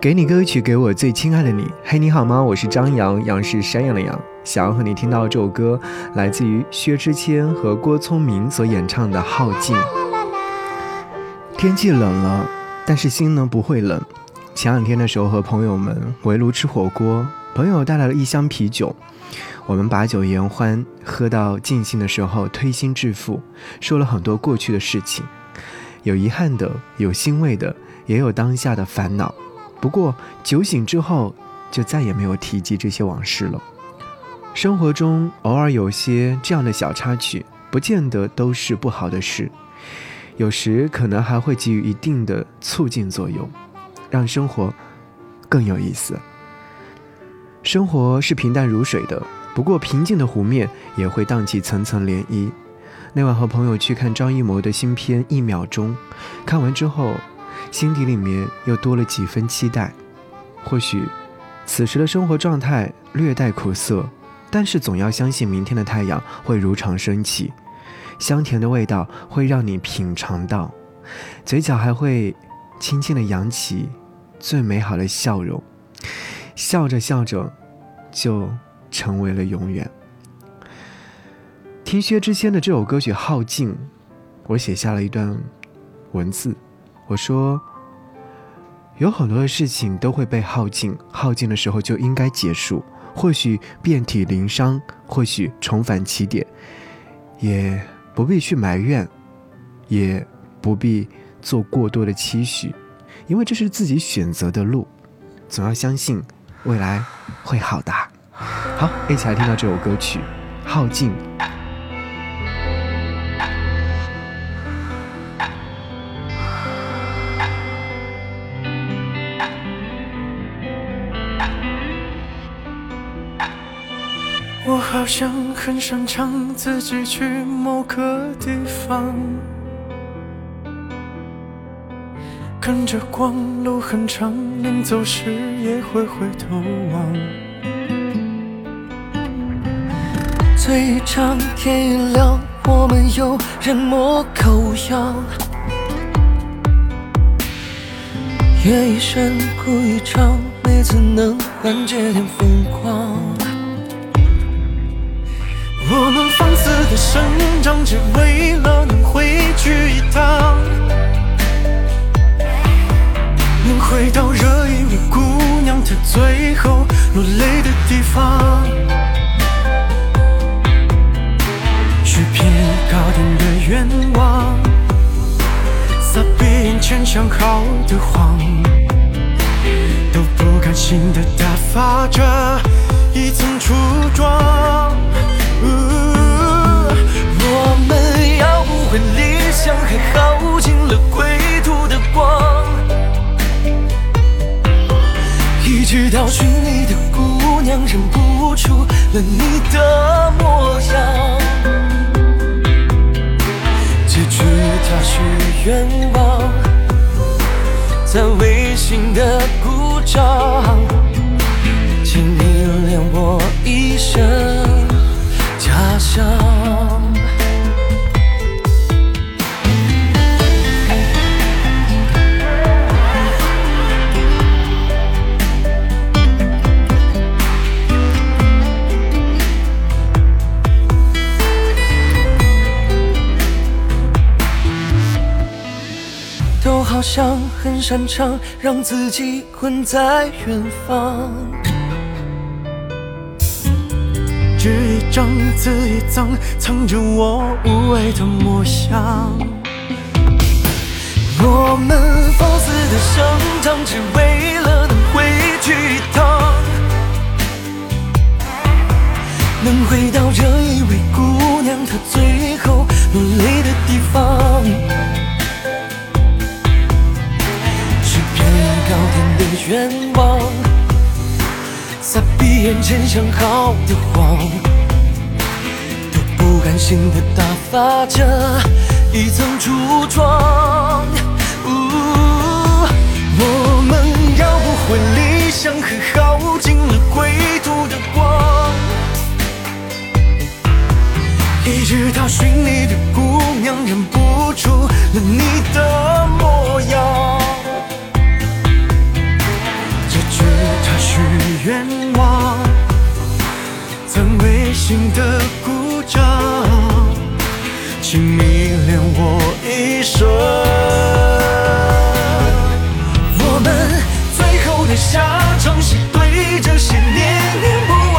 给你歌曲，给我最亲爱的你。嘿，你好吗？我是张扬，杨是山羊的羊。想要和你听到这首歌，来自于薛之谦和郭聪明所演唱的《耗尽》。天气冷了，但是心呢不会冷。前两天的时候和朋友们围炉吃火锅，朋友带来了一箱啤酒，我们把酒言欢，喝到尽兴的时候推心置腹，说了很多过去的事情，有遗憾的，有欣慰的，也有当下的烦恼。不过酒醒之后，就再也没有提及这些往事了。生活中偶尔有些这样的小插曲，不见得都是不好的事，有时可能还会给予一定的促进作用，让生活更有意思。生活是平淡如水的，不过平静的湖面也会荡起层层涟漪。那晚和朋友去看张艺谋的新片《一秒钟》，看完之后，心底里面又多了几分期待。或许，此时的生活状态略带苦涩。但是总要相信，明天的太阳会如常升起，香甜的味道会让你品尝到，嘴角还会轻轻的扬起最美好的笑容，笑着笑着就成为了永远。听薛之谦的这首歌曲《耗尽》，我写下了一段文字，我说。有很多的事情都会被耗尽，耗尽的时候就应该结束。或许遍体鳞伤，或许重返起点，也不必去埋怨，也不必做过多的期许，因为这是自己选择的路。总要相信未来会好的。好，一起来听到这首歌曲《耗尽》。好像很擅长自己去某个地方，跟着光，路很长，临走时也会回头望。醉一场，天一亮，我们又人模狗样。夜一深，哭一场，没次能缓解点疯狂。我们放肆的生长，只为了能回去一趟，能回到这一位姑娘她最后落泪的地方。许片高点的愿望，撒遍眼前想好的谎，都不甘心的打发着一层初妆。我们要不回理想，还耗尽了归途的光，一直到寻你的姑娘认不出了你的模样。结局他许愿望，在微信的鼓掌，请你恋我一生。家乡，都好像很擅长让自己困在远方。纸一张，字一张，藏着我无畏的模样。我们放肆的生长，只为了能回去一趟，能回到这一位姑娘她最后落泪的地方。是片高天的愿望。撒闭眼前想好的谎，都不甘心的打发着一层初妆。我们要不回理想，和耗尽了归途的光，一直到寻你的姑娘认不出了你的模样。迷恋我一生，我们最后的下场是对这些念念不忘，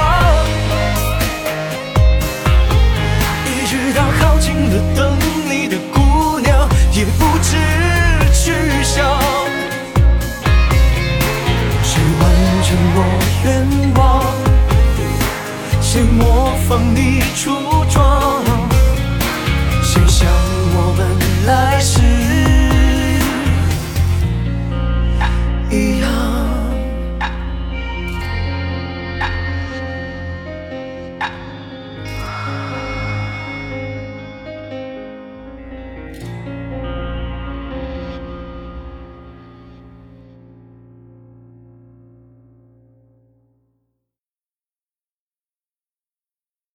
一直到耗尽了等你的姑娘也不知去向，谁完成我愿望，谁模仿你出。